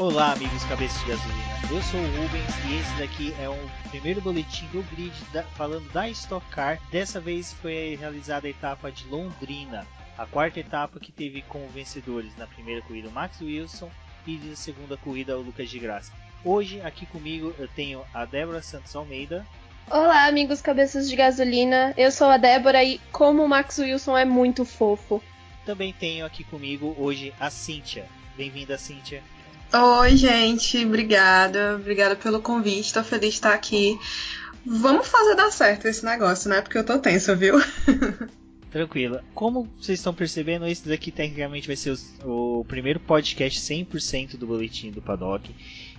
Olá, amigos cabeças de gasolina. Eu sou o Rubens e esse daqui é o primeiro boletim do grid da, falando da Stock Car. Dessa vez foi realizada a etapa de Londrina, a quarta etapa que teve como vencedores na primeira corrida o Max Wilson e na segunda corrida o Lucas de Graça. Hoje aqui comigo eu tenho a Débora Santos Almeida. Olá, amigos cabeças de gasolina. Eu sou a Débora e como o Max Wilson é muito fofo. Também tenho aqui comigo hoje a Cíntia. Bem-vinda, Cíntia. Oi, gente, obrigada. Obrigada pelo convite. Tô feliz de estar aqui. Vamos fazer dar certo esse negócio, né? Porque eu tô tensa, viu? Tranquilo. Como vocês estão percebendo, esse daqui tecnicamente vai ser o, o primeiro podcast 100% do boletim do Paddock.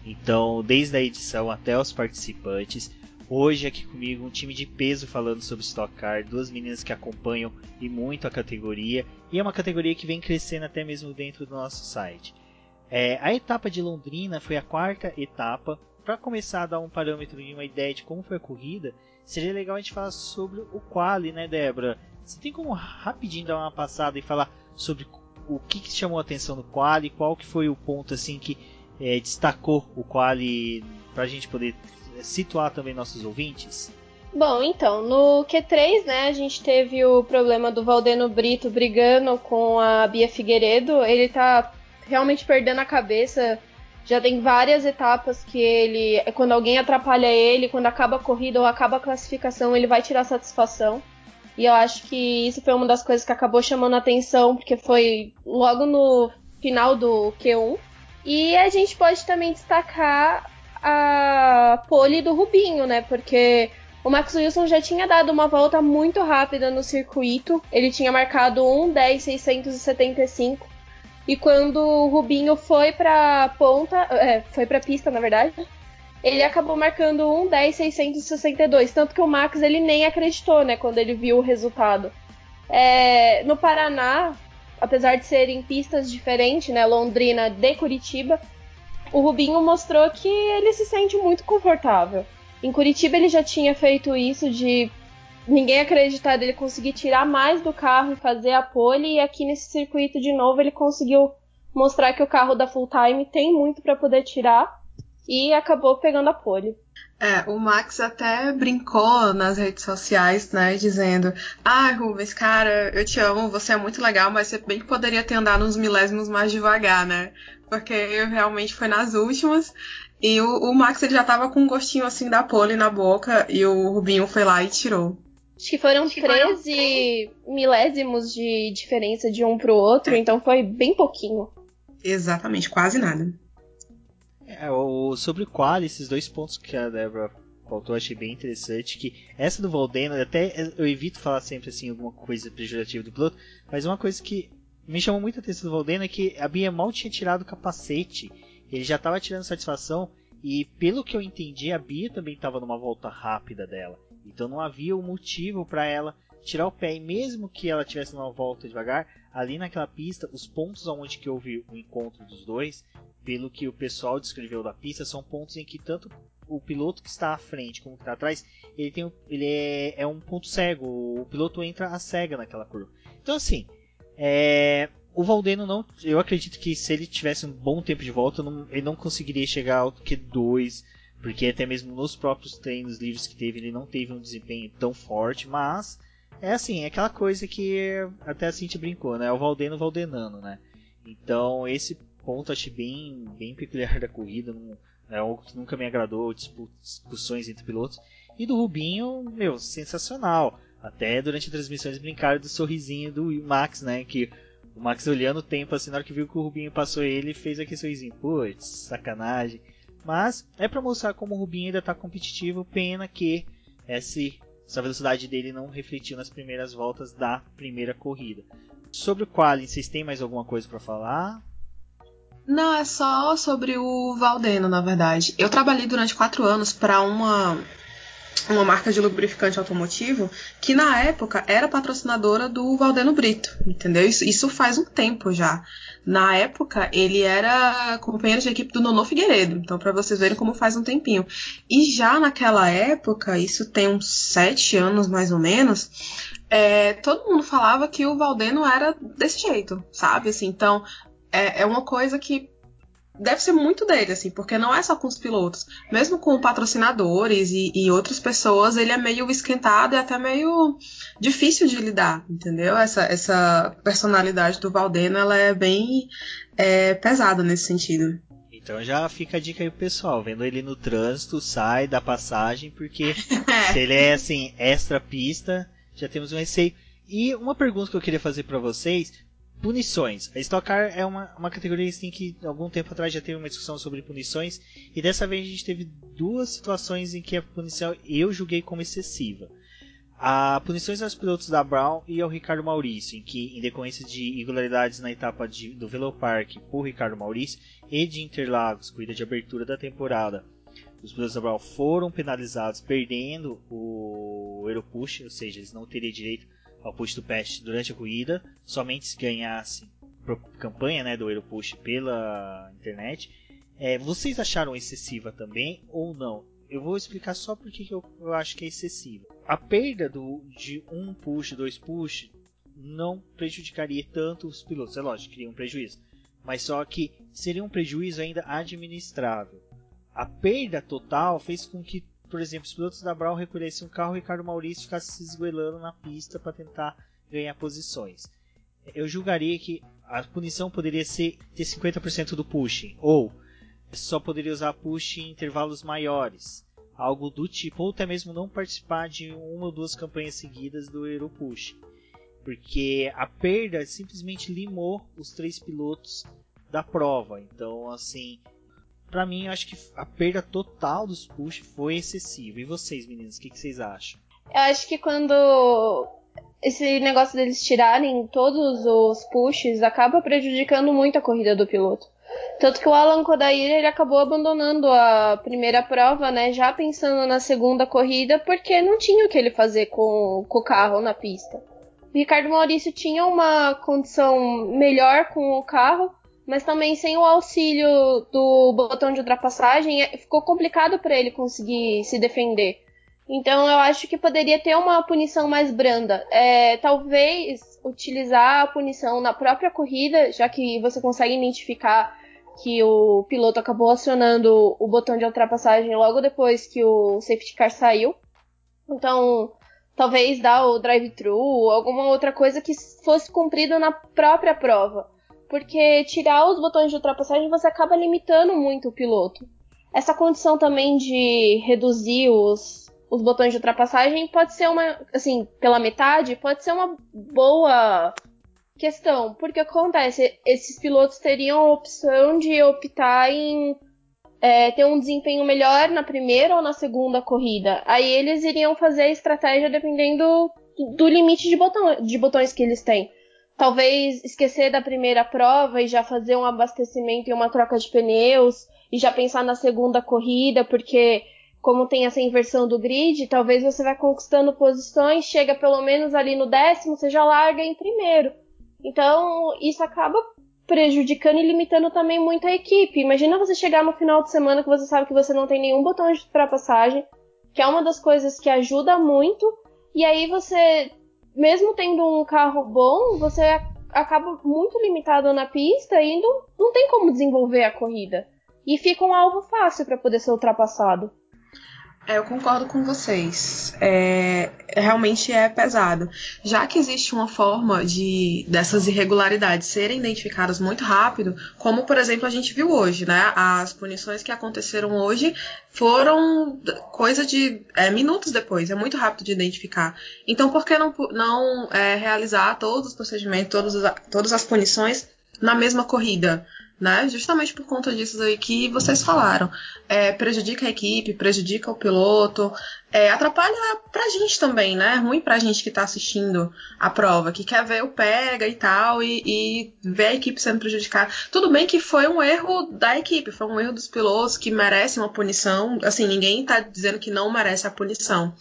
Então, desde a edição até os participantes. Hoje aqui comigo um time de peso falando sobre Stock Car, duas meninas que acompanham e muito a categoria, e é uma categoria que vem crescendo até mesmo dentro do nosso site. É, a etapa de Londrina foi a quarta etapa. Para começar a dar um parâmetro e uma ideia de como foi a corrida, seria legal a gente falar sobre o quali, né, Débora? Você tem como rapidinho dar uma passada e falar sobre o que, que chamou a atenção no quali, qual que foi o ponto assim que é, destacou o quali para a gente poder situar também nossos ouvintes? Bom, então, no Q3, né, a gente teve o problema do Valdeno Brito brigando com a Bia Figueiredo. Ele tá realmente perdendo a cabeça. Já tem várias etapas que ele, quando alguém atrapalha ele, quando acaba a corrida ou acaba a classificação, ele vai tirar satisfação. E eu acho que isso foi uma das coisas que acabou chamando a atenção, porque foi logo no final do Q1. E a gente pode também destacar a pole do Rubinho, né? Porque o Max Wilson já tinha dado uma volta muito rápida no circuito. Ele tinha marcado 1:10.675 e quando o Rubinho foi pra ponta, é, foi pra pista, na verdade, ele acabou marcando 1:10.662, tanto que o Max ele nem acreditou, né, quando ele viu o resultado. É, no Paraná, apesar de serem pistas diferentes, né, Londrina de Curitiba, o Rubinho mostrou que ele se sente muito confortável. Em Curitiba ele já tinha feito isso de ninguém acreditar dele conseguir tirar mais do carro e fazer a pole, e aqui nesse circuito de novo ele conseguiu mostrar que o carro da Full Time tem muito para poder tirar e acabou pegando a pole. É, o Max até brincou nas redes sociais, né, dizendo: Ah, Rubens, cara, eu te amo, você é muito legal, mas você bem que poderia ter andado uns milésimos mais devagar, né? Porque realmente foi nas últimas. E o, o Max ele já tava com um gostinho assim da pole na boca e o Rubinho foi lá e tirou. Acho que foram Acho que 13 foram... milésimos de diferença de um pro outro, é. então foi bem pouquinho. Exatamente, quase nada. É, o, sobre o qual, esses dois pontos que a Débora faltou, achei bem interessante. Que essa do Valdeno, até eu evito falar sempre assim alguma coisa pejorativa do piloto, mas uma coisa que me chamou muita atenção do Valdeno é que a Bia mal tinha tirado o capacete. Ele já estava tirando satisfação e pelo que eu entendi, a Bia também estava numa volta rápida dela. Então não havia um motivo para ela tirar o pé. E mesmo que ela tivesse uma volta devagar, ali naquela pista, os pontos onde que houve o encontro dos dois, pelo que o pessoal descreveu da pista, são pontos em que tanto o piloto que está à frente como que está atrás, ele, tem, ele é, é um ponto cego. O piloto entra a cega naquela curva. Então assim, é, o Valdeno não. Eu acredito que se ele tivesse um bom tempo de volta, não, ele não conseguiria chegar ao Q2 porque até mesmo nos próprios treinos livres que teve, ele não teve um desempenho tão forte, mas é assim, é aquela coisa que até a Cintia brincou, né? É o Valdeno Valdenano, né? Então esse ponto achei bem, bem peculiar da corrida, não, é algo que nunca me agradou, discussões entre pilotos. E do Rubinho, meu, sensacional. Até durante eles brincaram do sorrisinho do Max, né? Que o Max olhando o tempo assim, na hora que viu que o Rubinho passou ele, fez aquele sorrisinho. Putz, sacanagem. Mas é para mostrar como o Rubinho ainda está competitivo, pena que esse, essa velocidade dele não refletiu nas primeiras voltas da primeira corrida. Sobre o Quali, vocês têm mais alguma coisa para falar? Não, é só sobre o Valdeno, na verdade. Eu trabalhei durante quatro anos para uma uma marca de lubrificante automotivo que na época era patrocinadora do Valdeno Brito, entendeu? Isso, isso faz um tempo já. Na época ele era companheiro de equipe do Nono Figueiredo, então para vocês verem como faz um tempinho. E já naquela época, isso tem uns sete anos mais ou menos, é, todo mundo falava que o Valdeno era desse jeito, sabe? Assim, então é, é uma coisa que deve ser muito dele, assim, porque não é só com os pilotos. Mesmo com patrocinadores e, e outras pessoas, ele é meio esquentado e até meio difícil de lidar, entendeu? Essa, essa personalidade do Valdeno, ela é bem é, pesada nesse sentido. Então já fica a dica aí pro pessoal, vendo ele no trânsito, sai da passagem, porque se ele é assim, extra pista, já temos um receio. E uma pergunta que eu queria fazer para vocês, punições. A Stock Car é uma, uma categoria assim, que algum tempo atrás já teve uma discussão sobre punições e dessa vez a gente teve duas situações em que a punição eu julguei como excessiva. A punições aos pilotos da Brown e ao Ricardo Maurício, em que, em decorrência de irregularidades na etapa de, do Velopark por Ricardo Maurício e de Interlagos, corrida de abertura da temporada, os pilotos da Brown foram penalizados perdendo o Aeropush, ou seja, eles não teriam direito ao push do patch durante a corrida, somente se ganhasse campanha né, do Aeropush pela internet. É, vocês acharam excessiva também ou não? Eu vou explicar só porque eu, eu acho que é excessiva. A perda do, de um push, dois push, não prejudicaria tanto os pilotos. É lógico, cria um prejuízo. Mas só que seria um prejuízo ainda administrável. A perda total fez com que por exemplo, os pilotos da Brown recolhessem um carro Ricardo Maurício ficasse se esgoelando na pista para tentar ganhar posições. Eu julgaria que a punição poderia ser ter 50% do pushing, ou só poderia usar push em intervalos maiores, algo do tipo, ou até mesmo não participar de uma ou duas campanhas seguidas do Euro Push, porque a perda simplesmente limou os três pilotos da prova. Então, assim, para mim, eu acho que a perda total dos push foi excessiva. E vocês, meninos, o que, que vocês acham? Eu acho que quando esse negócio deles tirarem todos os pushes acaba prejudicando muito a corrida do piloto. Tanto que o Alan Kodair ele acabou abandonando a primeira prova, né? Já pensando na segunda corrida, porque não tinha o que ele fazer com, com o carro na pista. O Ricardo Maurício tinha uma condição melhor com o carro, mas também sem o auxílio do botão de ultrapassagem, é, ficou complicado para ele conseguir se defender. Então eu acho que poderia ter uma punição mais branda. É, talvez utilizar a punição na própria corrida, já que você consegue identificar que o piloto acabou acionando o botão de ultrapassagem logo depois que o safety car saiu. Então, talvez dar o drive-thru, alguma outra coisa que fosse cumprido na própria prova porque tirar os botões de ultrapassagem você acaba limitando muito o piloto. Essa condição também de reduzir os, os botões de ultrapassagem pode ser uma, assim, pela metade, pode ser uma boa questão, porque acontece, esses pilotos teriam a opção de optar em é, ter um desempenho melhor na primeira ou na segunda corrida. Aí eles iriam fazer a estratégia dependendo do limite de, botão, de botões que eles têm talvez esquecer da primeira prova e já fazer um abastecimento e uma troca de pneus e já pensar na segunda corrida, porque como tem essa inversão do grid, talvez você vai conquistando posições, chega pelo menos ali no décimo, você já larga em primeiro. Então, isso acaba prejudicando e limitando também muito a equipe. Imagina você chegar no final de semana que você sabe que você não tem nenhum botão de ultrapassagem, que é uma das coisas que ajuda muito, e aí você mesmo tendo um carro bom, você acaba muito limitado na pista e não, não tem como desenvolver a corrida. E fica um alvo fácil para poder ser ultrapassado. É, eu concordo com vocês. É, realmente é pesado. Já que existe uma forma de dessas irregularidades serem identificadas muito rápido, como por exemplo a gente viu hoje, né? As punições que aconteceram hoje foram coisa de é, minutos depois. É muito rápido de identificar. Então, por que não, não é, realizar todos os procedimentos, todas, todas as punições na mesma corrida? Né? Justamente por conta disso aí que vocês falaram. É, prejudica a equipe, prejudica o piloto, é, atrapalha pra gente também, né? Ruim pra gente que tá assistindo a prova, que quer ver o pega e tal, e, e ver a equipe sendo prejudicada. Tudo bem que foi um erro da equipe, foi um erro dos pilotos que merece uma punição. Assim, ninguém tá dizendo que não merece a punição.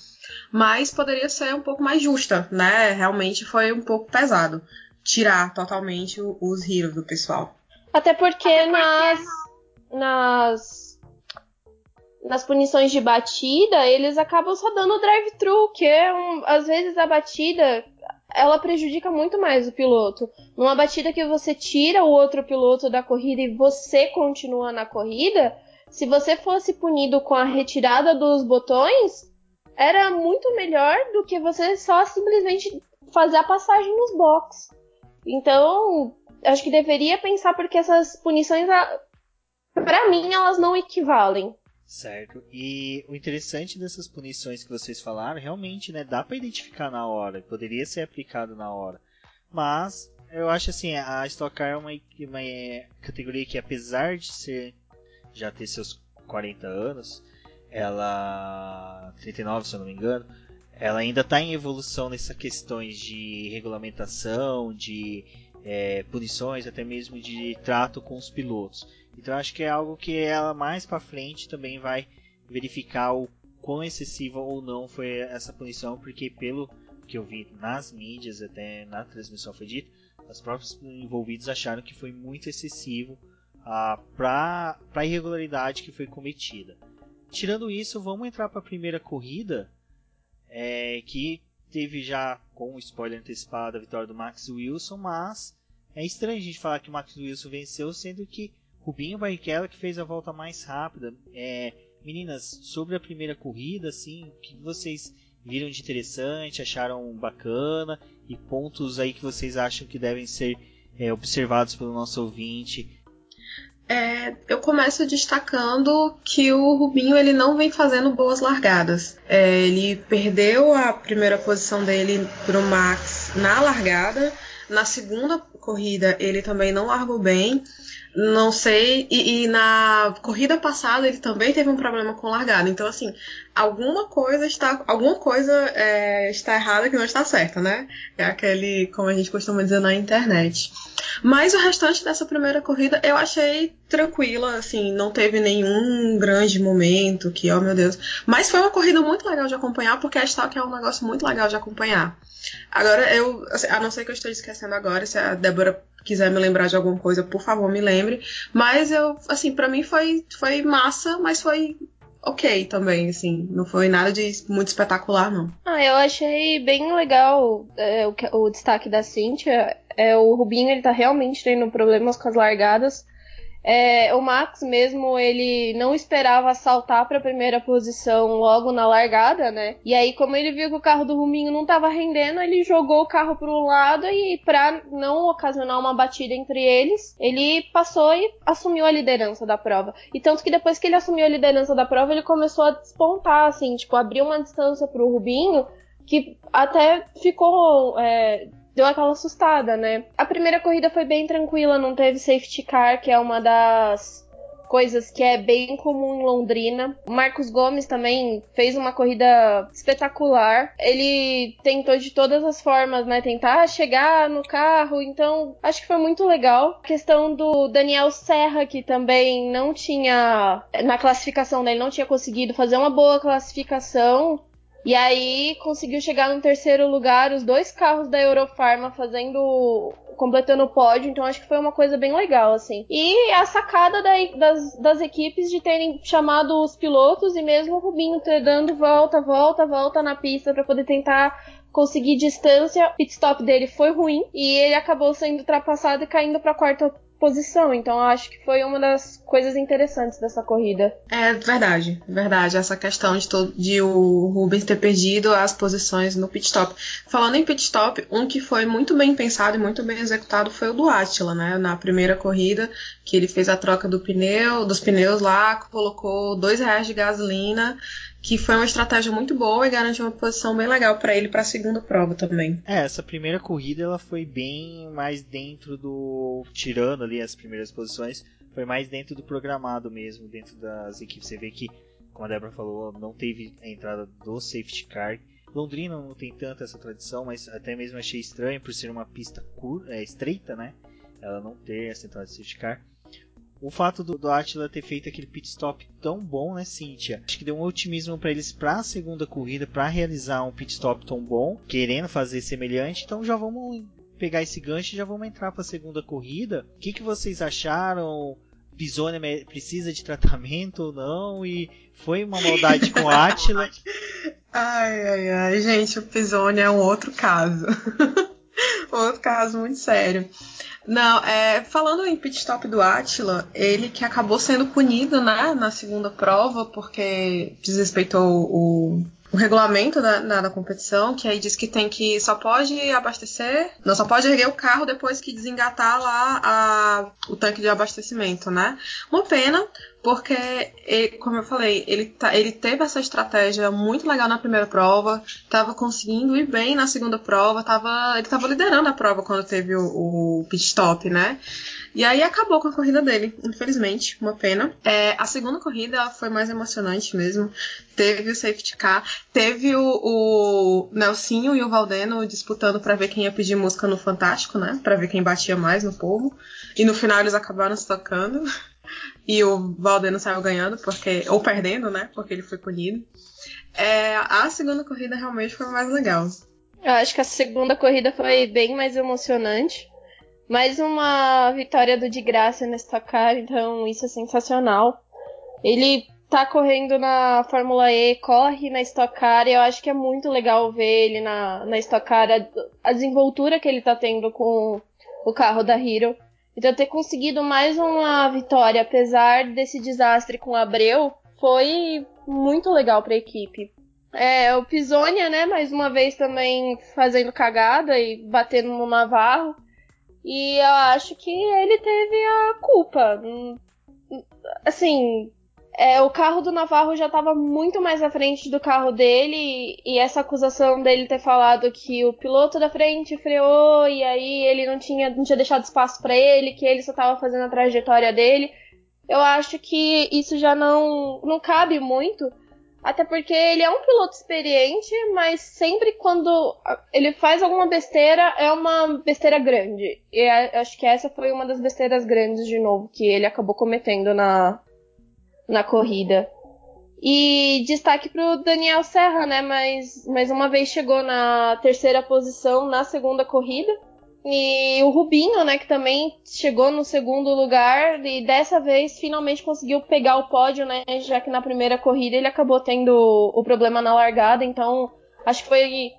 Mas poderia ser um pouco mais justa, né? Realmente foi um pouco pesado tirar totalmente os heroes do pessoal. Até porque, Até porque nas, nas, nas punições de batida, eles acabam só dando drive-thru, que é um, às vezes a batida ela prejudica muito mais o piloto. Numa batida que você tira o outro piloto da corrida e você continua na corrida, se você fosse punido com a retirada dos botões, era muito melhor do que você só simplesmente fazer a passagem nos boxes. Então, acho que deveria pensar porque essas punições, para mim, elas não equivalem. Certo. E o interessante dessas punições que vocês falaram, realmente, né, dá para identificar na hora, poderia ser aplicado na hora. Mas eu acho assim, a Stock Car é uma, uma categoria que apesar de ser já ter seus 40 anos, ela 39, se eu não me engano, ela ainda está em evolução nessas questões de regulamentação, de é, punições, até mesmo de trato com os pilotos. Então acho que é algo que ela mais para frente também vai verificar o quão excessiva ou não foi essa punição, porque pelo que eu vi nas mídias, até na transmissão foi dito, os próprios envolvidos acharam que foi muito excessivo ah, para a irregularidade que foi cometida. Tirando isso, vamos entrar para a primeira corrida, é, que teve já com spoiler antecipado a vitória do Max Wilson, mas é estranho a gente falar que o Max Wilson venceu, sendo que Rubinho Barrichello que fez a volta mais rápida. É, meninas, sobre a primeira corrida, assim, o que vocês viram de interessante, acharam bacana e pontos aí que vocês acham que devem ser é, observados pelo nosso ouvinte é, eu começo destacando que o Rubinho ele não vem fazendo boas largadas. É, ele perdeu a primeira posição dele para o Max na largada. Na segunda corrida ele também não largou bem. Não sei. E, e, na corrida passada ele também teve um problema com largada. Então, assim, alguma coisa está. Alguma coisa é, está errada que não está certa, né? É aquele, como a gente costuma dizer na internet. Mas o restante dessa primeira corrida eu achei tranquila, assim, não teve nenhum grande momento que, oh meu Deus. Mas foi uma corrida muito legal de acompanhar, porque a Stock é um negócio muito legal de acompanhar. Agora, eu, assim, a não ser que eu esteja esquecendo agora, se a Débora quiser me lembrar de alguma coisa, por favor, me lembre. Mas eu, assim, para mim foi, foi massa, mas foi ok também, assim. Não foi nada de muito espetacular, não. Ah, eu achei bem legal é, o, o, destaque da Cynthia. É, o Rubinho, ele tá realmente tendo problemas com as largadas. É, o Max mesmo, ele não esperava saltar para a primeira posição logo na largada, né? E aí, como ele viu que o carro do Ruminho não estava rendendo, ele jogou o carro para um lado e para não ocasionar uma batida entre eles, ele passou e assumiu a liderança da prova. E tanto que depois que ele assumiu a liderança da prova, ele começou a despontar, assim, tipo, abriu uma distância para o Rubinho que até ficou é, deu aquela assustada, né? A primeira corrida foi bem tranquila, não teve safety car, que é uma das coisas que é bem comum em Londrina. O Marcos Gomes também fez uma corrida espetacular. Ele tentou de todas as formas, né, tentar chegar no carro, então acho que foi muito legal. A questão do Daniel Serra, que também não tinha na classificação dele não tinha conseguido fazer uma boa classificação. E aí conseguiu chegar no terceiro lugar, os dois carros da Eurofarma fazendo. completando o pódio, então acho que foi uma coisa bem legal, assim. E a sacada da, das, das equipes de terem chamado os pilotos e mesmo o Rubinho ter dando volta, volta, volta na pista para poder tentar conseguir distância. O pit stop dele foi ruim e ele acabou sendo ultrapassado e caindo para quarta posição. Então eu acho que foi uma das coisas interessantes dessa corrida. É verdade, verdade. Essa questão de, de o Rubens ter perdido as posições no pit stop. Falando em pit stop, um que foi muito bem pensado e muito bem executado foi o do Attila, né? Na primeira corrida, que ele fez a troca do pneu, dos pneus lá, colocou dois reais de gasolina que foi uma estratégia muito boa e garantiu uma posição bem legal para ele para a segunda prova também. É, essa primeira corrida ela foi bem mais dentro do tirando ali as primeiras posições, foi mais dentro do programado mesmo, dentro das equipes. Você vê que, como a Débora falou, não teve a entrada do safety car. Londrina não tem tanta essa tradição, mas até mesmo achei estranho por ser uma pista é, estreita, né? Ela não ter essa entrada de safety car o fato do, do Attila ter feito aquele pit stop tão bom, né, Cynthia? Acho que deu um otimismo para eles para a segunda corrida, para realizar um pit stop tão bom, querendo fazer semelhante. Então já vamos pegar esse gancho e já vamos entrar para a segunda corrida. O que, que vocês acharam? Pisone precisa de tratamento ou não? E foi uma maldade com o Attila? Ai, ai, ai, gente, o Pisone é um outro caso. outro caso muito sério. Não, é, falando em pit stop do Atila, ele que acabou sendo punido, né, na segunda prova, porque desrespeitou o, o regulamento da, da, da, competição, que aí diz que tem que só pode abastecer, não só pode erguer o carro depois que desengatar lá a, o tanque de abastecimento, né? Uma pena, porque, ele, como eu falei, ele, tá, ele teve essa estratégia muito legal na primeira prova, estava conseguindo ir bem na segunda prova, tava, ele estava liderando a prova quando teve o, o pit stop, né? E aí acabou com a corrida dele, infelizmente, uma pena. É, a segunda corrida foi mais emocionante mesmo. Teve o safety car, teve o, o Nelsinho e o Valdeno disputando para ver quem ia pedir música no Fantástico, né? Para ver quem batia mais no povo. E no final eles acabaram se tocando. E o Valdeno saiu ganhando, porque. ou perdendo, né? Porque ele foi punido. É, a segunda corrida realmente foi mais legal. Eu acho que a segunda corrida foi bem mais emocionante. Mais uma vitória do de graça nesse Stock então isso é sensacional. Ele tá correndo na Fórmula E, corre na Stock Car, e eu acho que é muito legal ver ele na, na Stock Car, a, a desenvoltura que ele tá tendo com o carro da Hero. Então ter conseguido mais uma vitória, apesar desse desastre com o Abreu, foi muito legal para a equipe. É, o Pisonia, né, mais uma vez também fazendo cagada e batendo no Navarro. E eu acho que ele teve a culpa. Assim, é, o carro do Navarro já estava muito mais à frente do carro dele, e essa acusação dele ter falado que o piloto da frente freou e aí ele não tinha, não tinha deixado espaço para ele, que ele só estava fazendo a trajetória dele. Eu acho que isso já não, não cabe muito, até porque ele é um piloto experiente, mas sempre quando ele faz alguma besteira, é uma besteira grande. E acho que essa foi uma das besteiras grandes, de novo, que ele acabou cometendo na, na corrida. E destaque para o Daniel Serra, né? Mas mais uma vez chegou na terceira posição na segunda corrida. E o Rubinho, né, que também chegou no segundo lugar e dessa vez finalmente conseguiu pegar o pódio, né, já que na primeira corrida ele acabou tendo o problema na largada, então acho que foi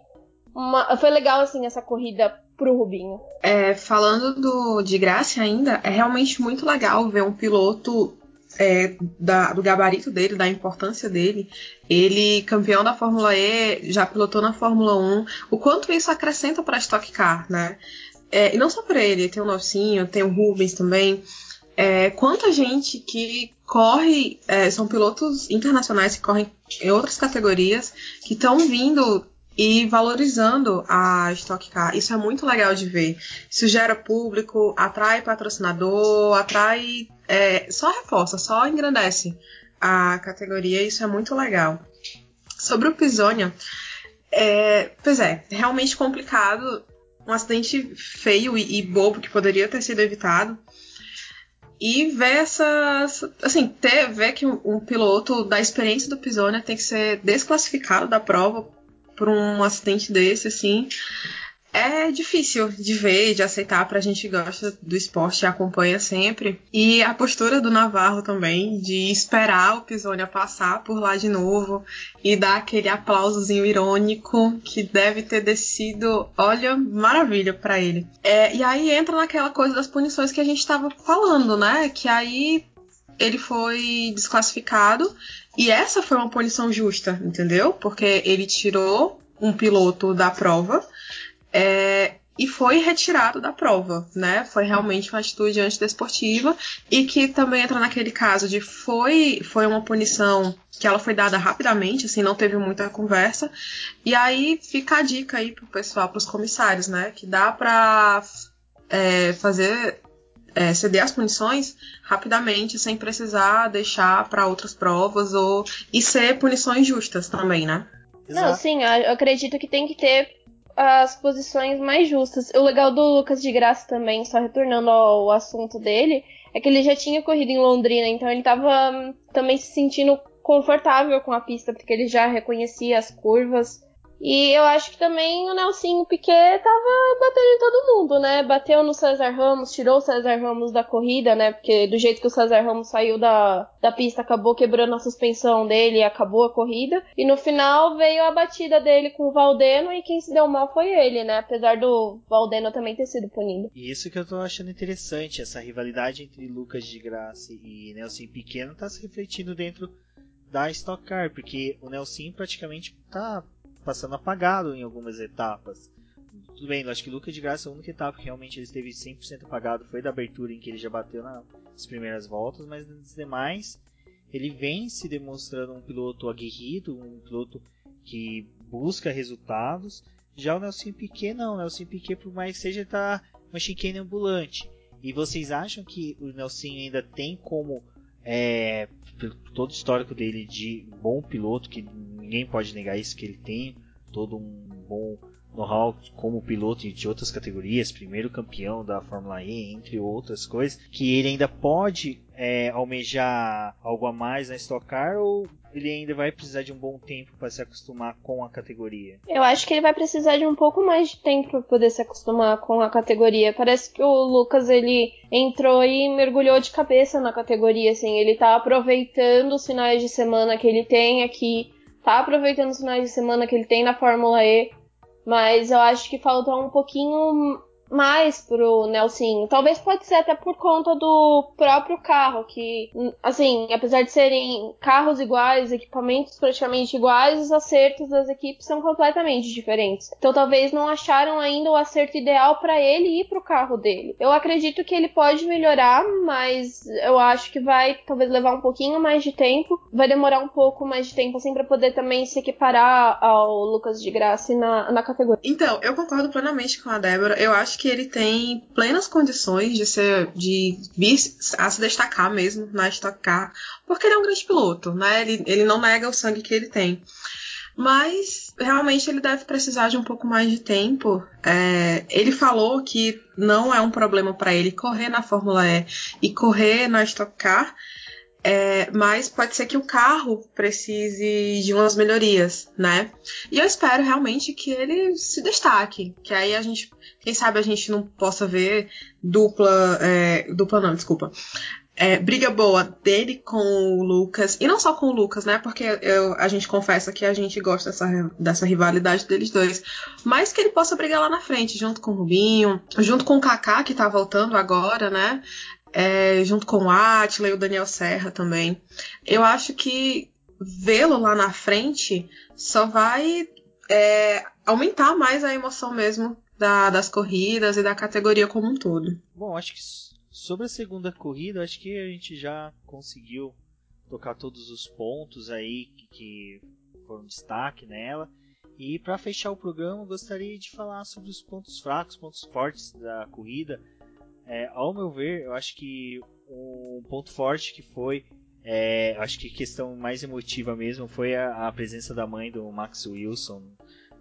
uma, foi legal assim essa corrida pro Rubinho. É, falando do de graça ainda, é realmente muito legal ver um piloto é, da, do gabarito dele, da importância dele. Ele, campeão da Fórmula E, já pilotou na Fórmula 1. O quanto isso acrescenta para a Stock Car, né? É, e não só para ele, tem o Nocinho, tem o Rubens também. É, quanta gente que corre, é, são pilotos internacionais que correm em outras categorias, que estão vindo e valorizando a Stock Car. Isso é muito legal de ver. Isso gera público, atrai patrocinador, atrai. É, só reforça, só engrandece a categoria. Isso é muito legal. Sobre o Pisonia, é, pois é, realmente complicado um acidente feio e, e bobo que poderia ter sido evitado. E ver essa. Assim, ter, ver que um, um piloto da experiência do Pisonia tem que ser desclassificado da prova por um acidente desse, assim é difícil de ver, de aceitar pra gente que gosta do esporte e acompanha sempre. E a postura do Navarro também, de esperar o Pisonia passar por lá de novo e dar aquele aplausozinho irônico que deve ter descido, olha, maravilha para ele. É, e aí entra naquela coisa das punições que a gente tava falando, né? Que aí ele foi desclassificado e essa foi uma punição justa, entendeu? Porque ele tirou um piloto da prova é, e foi retirado da prova, né? Foi realmente uma atitude antidesportiva e que também entra naquele caso de foi foi uma punição que ela foi dada rapidamente, assim, não teve muita conversa. E aí fica a dica aí pro pessoal, pros comissários, né? Que dá pra é, fazer é, ceder as punições rapidamente, sem precisar deixar para outras provas ou e ser punições justas também, né? Não, sim, eu acredito que tem que ter as posições mais justas. O legal do Lucas de Graça também, só retornando ao assunto dele, é que ele já tinha corrido em Londrina, então ele estava hum, também se sentindo confortável com a pista, porque ele já reconhecia as curvas. E eu acho que também o Nelson Piquet tava batendo em todo mundo, né? Bateu no César Ramos, tirou o César Ramos da corrida, né? Porque do jeito que o César Ramos saiu da, da pista, acabou quebrando a suspensão dele e acabou a corrida. E no final veio a batida dele com o Valdeno e quem se deu mal foi ele, né? Apesar do Valdeno também ter sido punido. E isso que eu tô achando interessante, essa rivalidade entre Lucas de Graça e Nelson Piquet não tá se refletindo dentro da Stock Car, porque o Nelson praticamente tá passando apagado em algumas etapas. Tudo bem, eu acho que Lucas de Graça, a única etapa que realmente ele esteve 100% apagado foi da abertura em que ele já bateu nas primeiras voltas, mas nas demais ele vem se demonstrando um piloto aguerrido, um piloto que busca resultados. Já o Nelson Piquet não, o Nelson Piquet por mais que seja tá uma chicane ambulante. E vocês acham que o Nelson ainda tem como é, todo o histórico dele de bom piloto, que ninguém pode negar isso, que ele tem todo um bom know-how como piloto de outras categorias, primeiro campeão da Fórmula E, entre outras coisas, que ele ainda pode é, almejar algo a mais na Stock Car ou ele ainda vai precisar de um bom tempo para se acostumar com a categoria? Eu acho que ele vai precisar de um pouco mais de tempo para poder se acostumar com a categoria. Parece que o Lucas ele entrou e mergulhou de cabeça na categoria, assim, ele tá aproveitando os finais de semana que ele tem aqui, tá aproveitando os finais de semana que ele tem na Fórmula E, mas eu acho que faltou um pouquinho mais pro Nelson. Talvez pode ser até por conta do próprio carro, que, assim, apesar de serem carros iguais, equipamentos praticamente iguais, os acertos das equipes são completamente diferentes. Então talvez não acharam ainda o acerto ideal para ele ir pro carro dele. Eu acredito que ele pode melhorar, mas eu acho que vai talvez levar um pouquinho mais de tempo. Vai demorar um pouco mais de tempo, assim, para poder também se equiparar ao Lucas de Graça na, na categoria. Então, eu concordo plenamente com a Débora. Eu acho que ele tem plenas condições de ser de vir a se destacar mesmo na Stock Car, porque ele é um grande piloto, né? Ele, ele não nega o sangue que ele tem. Mas realmente ele deve precisar de um pouco mais de tempo. É, ele falou que não é um problema para ele correr na Fórmula E e correr na Stock Car, é, mas pode ser que o carro precise de umas melhorias, né? E eu espero realmente que ele se destaque, que aí a gente, quem sabe a gente não possa ver dupla, é, dupla não, desculpa, é, briga boa dele com o Lucas, e não só com o Lucas, né? Porque eu, a gente confessa que a gente gosta dessa, dessa rivalidade deles dois, mas que ele possa brigar lá na frente, junto com o Rubinho, junto com o Kaká, que tá voltando agora, né? É, junto com o Atila e o Daniel Serra também. Eu acho que vê-lo lá na frente só vai é, aumentar mais a emoção mesmo da, das corridas e da categoria como um todo. Bom, acho que sobre a segunda corrida, acho que a gente já conseguiu tocar todos os pontos aí que, foram destaque nela. E para fechar o programa, gostaria de falar sobre os pontos fracos, pontos fortes da corrida é, ao meu ver, eu acho que um ponto forte que foi, é, acho que questão mais emotiva mesmo foi a, a, presença da mãe do Max Wilson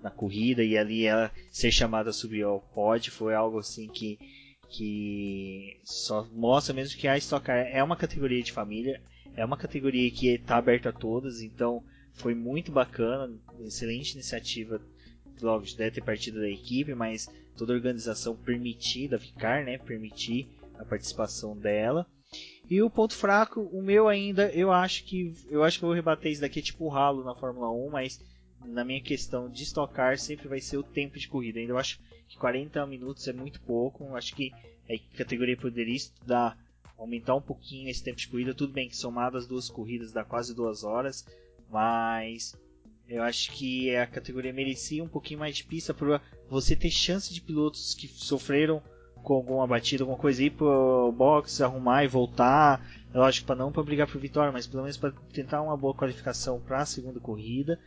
na corrida e ali ela ser chamada a subir ao pódio foi algo assim que que só mostra mesmo que a Stock Car é uma categoria de família, é uma categoria que está aberta a todas, então foi muito bacana, excelente iniciativa logo deve ter partido da equipe, mas toda a organização permitida ficar, né, permitir a participação dela. E o ponto fraco, o meu ainda, eu acho que eu acho que eu vou rebater isso daqui tipo ralo na Fórmula 1, mas na minha questão de estocar sempre vai ser o tempo de corrida. Ainda eu acho que 40 minutos é muito pouco. Eu acho que a categoria poderia estudar, aumentar um pouquinho esse tempo de corrida. Tudo bem que somado as duas corridas dá quase duas horas, mas eu acho que a categoria merecia um pouquinho mais de pista para você ter chance de pilotos que sofreram com alguma batida, alguma coisa, ir pro box, arrumar e voltar. Lógico, para não para brigar por vitória, mas pelo menos para tentar uma boa qualificação para a segunda corrida.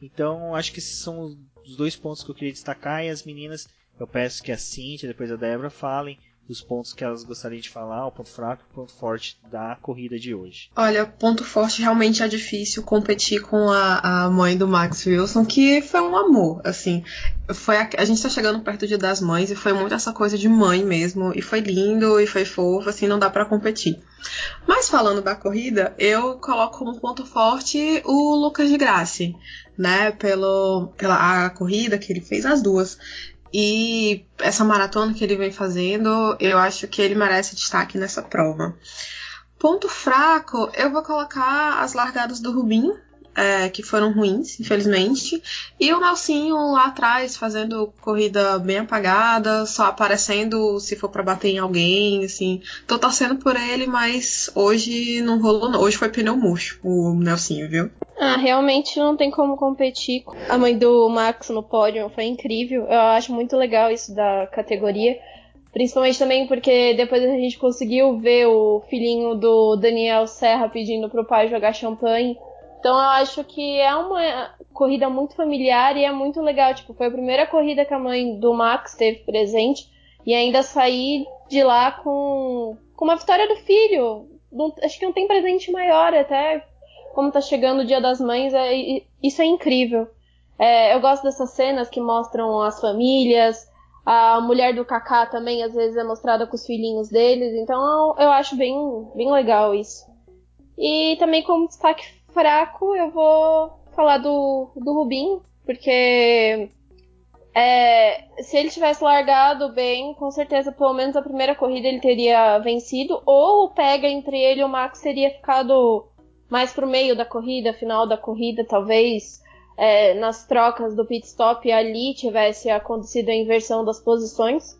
Então, acho que esses são os dois pontos que eu queria destacar. E as meninas, eu peço que a Cintia, depois a Débora, falem os pontos que elas gostariam de falar, o ponto fraco e o ponto forte da corrida de hoje. Olha, ponto forte realmente é difícil competir com a, a mãe do Max Wilson, que foi um amor, assim. Foi a, a gente tá chegando perto do Dia das Mães e foi muito essa coisa de mãe mesmo, e foi lindo e foi fofo, assim, não dá para competir. Mas falando da corrida, eu coloco como ponto forte o Lucas de Graça, né? Pelo, pela a corrida que ele fez, as duas. E essa maratona que ele vem fazendo, eu acho que ele merece destaque nessa prova. Ponto fraco, eu vou colocar as largadas do Rubinho, é, que foram ruins, infelizmente. E o Nelsinho lá atrás, fazendo corrida bem apagada, só aparecendo se for para bater em alguém, assim. Tô torcendo por ele, mas hoje não rolou não. Hoje foi pneu murcho, o Nelsinho, viu? Ah, realmente não tem como competir. A mãe do Max no pódio foi incrível. Eu acho muito legal isso da categoria. Principalmente também porque depois a gente conseguiu ver o filhinho do Daniel Serra pedindo pro pai jogar champanhe. Então eu acho que é uma corrida muito familiar e é muito legal. Tipo, foi a primeira corrida que a mãe do Max teve presente e ainda sair de lá com, com uma vitória do filho. Não, acho que não tem presente maior, até como tá chegando o Dia das Mães, é, isso é incrível. É, eu gosto dessas cenas que mostram as famílias, a mulher do Kaká também às vezes é mostrada com os filhinhos deles, então eu acho bem, bem legal isso. E também como destaque fraco, eu vou falar do, do Rubinho, porque é, se ele tivesse largado bem, com certeza, pelo menos a primeira corrida ele teria vencido, ou pega entre ele e o Max teria ficado mais pro meio da corrida, final da corrida, talvez é, nas trocas do pit stop ali tivesse acontecido a inversão das posições.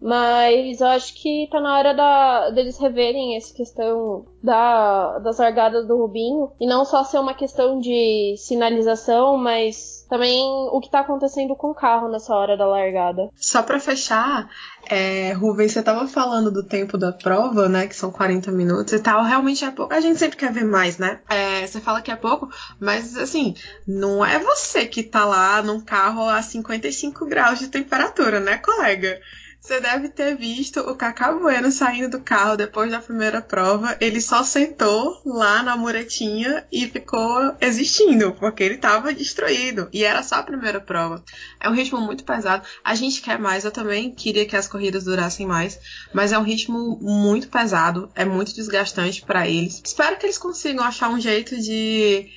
Mas eu acho que tá na hora da, deles reverem essa questão da, das largadas do Rubinho. E não só ser uma questão de sinalização, mas também o que tá acontecendo com o carro nessa hora da largada. Só para fechar, é, Rubens, você tava falando do tempo da prova, né? Que são 40 minutos e tal. Realmente é pouco. A gente sempre quer ver mais, né? É, você fala que é pouco, mas assim, não é você que tá lá num carro a 55 graus de temperatura, né, colega? Você deve ter visto o Cacá Bueno saindo do carro depois da primeira prova. Ele só sentou lá na muretinha e ficou existindo, porque ele estava destruído. E era só a primeira prova. É um ritmo muito pesado. A gente quer mais, eu também queria que as corridas durassem mais, mas é um ritmo muito pesado, é muito desgastante para eles. Espero que eles consigam achar um jeito de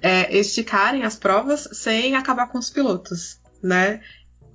é, esticarem as provas sem acabar com os pilotos, né?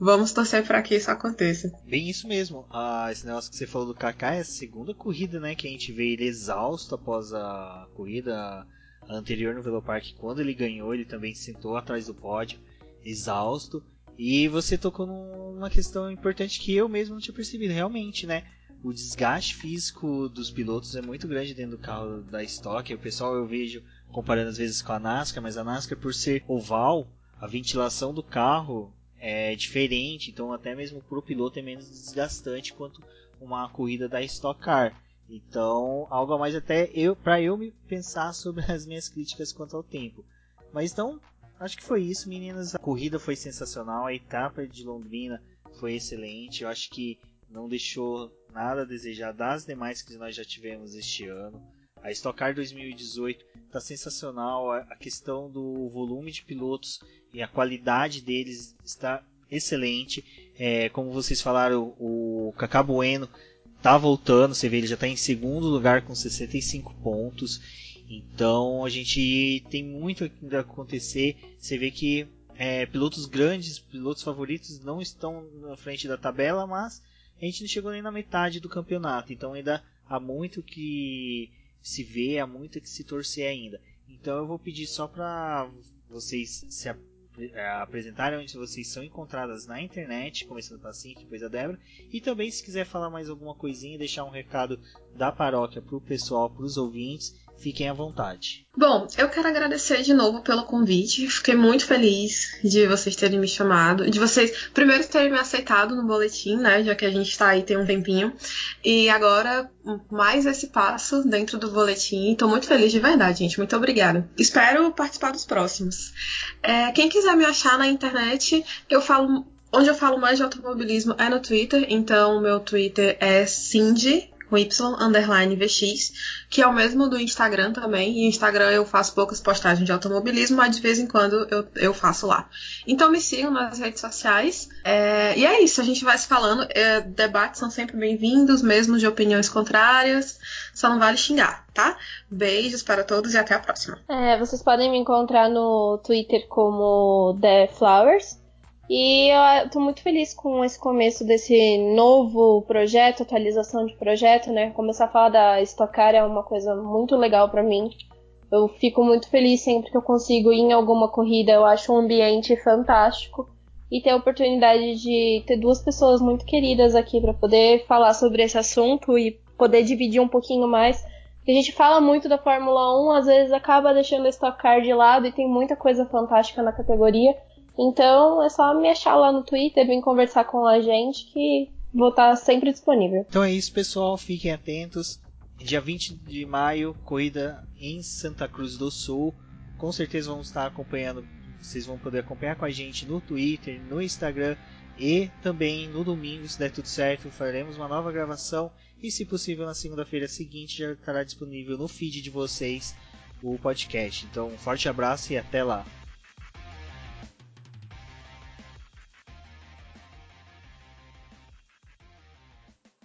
Vamos torcer para que isso aconteça. Bem isso mesmo. Ah, esse negócio que você falou do Kaká é a segunda corrida, né, que a gente vê ele exausto após a corrida anterior no Velopark. Quando ele ganhou, ele também sentou atrás do pódio, exausto. E você tocou numa questão importante que eu mesmo não tinha percebido, realmente, né? O desgaste físico dos pilotos é muito grande dentro do carro da Stock. O pessoal eu vejo comparando às vezes com a NASCAR, mas a NASCAR por ser oval, a ventilação do carro é diferente, então até mesmo para o piloto é menos desgastante quanto uma corrida da Stock Car. Então, algo a mais até eu para eu me pensar sobre as minhas críticas quanto ao tempo. Mas então, acho que foi isso, meninas. A corrida foi sensacional, a etapa de Londrina foi excelente. Eu acho que não deixou nada a desejar das demais que nós já tivemos este ano. A Stock Car 2018 está sensacional. A questão do volume de pilotos e a qualidade deles está excelente. É, como vocês falaram, o Cacá Bueno está voltando. Você vê, ele já está em segundo lugar com 65 pontos. Então a gente tem muito ainda a acontecer. Você vê que é, pilotos grandes, pilotos favoritos não estão na frente da tabela, mas a gente não chegou nem na metade do campeonato. Então ainda há muito que se vê, há muito que se torcer ainda. Então eu vou pedir só para vocês se é, apresentarem onde vocês são encontradas na internet, começando pela Cintia, depois a Débora, e também se quiser falar mais alguma coisinha, deixar um recado da paróquia para o pessoal, para os ouvintes, Fiquem à vontade. Bom, eu quero agradecer de novo pelo convite. Fiquei muito feliz de vocês terem me chamado, de vocês primeiro terem me aceitado no boletim, né? Já que a gente está aí tem um tempinho. E agora mais esse passo dentro do boletim. Estou muito feliz de verdade, gente. Muito obrigada. Espero participar dos próximos. É, quem quiser me achar na internet, eu falo onde eu falo mais de automobilismo é no Twitter, então meu Twitter é Cindy, com Y, underline VX, que é o mesmo do Instagram também. E Instagram eu faço poucas postagens de automobilismo, mas de vez em quando eu, eu faço lá. Então me sigam nas redes sociais. É, e é isso, a gente vai se falando. É, debates são sempre bem-vindos, mesmo de opiniões contrárias. Só não vale xingar, tá? Beijos para todos e até a próxima. É, vocês podem me encontrar no Twitter como The Flowers. E eu tô muito feliz com esse começo desse novo projeto, atualização de projeto, né? Começar a falar da Stock Car é uma coisa muito legal para mim. Eu fico muito feliz sempre que eu consigo ir em alguma corrida, eu acho um ambiente fantástico. E ter a oportunidade de ter duas pessoas muito queridas aqui para poder falar sobre esse assunto e poder dividir um pouquinho mais. A gente fala muito da Fórmula 1, às vezes acaba deixando a Stock Car de lado e tem muita coisa fantástica na categoria. Então é só me achar lá no Twitter, vir conversar com a gente que vou estar sempre disponível. Então é isso, pessoal. Fiquem atentos. Dia 20 de maio, corrida em Santa Cruz do Sul. Com certeza vamos estar acompanhando. Vocês vão poder acompanhar com a gente no Twitter, no Instagram e também no domingo, se der tudo certo, faremos uma nova gravação. E se possível, na segunda-feira seguinte já estará disponível no feed de vocês o podcast. Então, um forte abraço e até lá!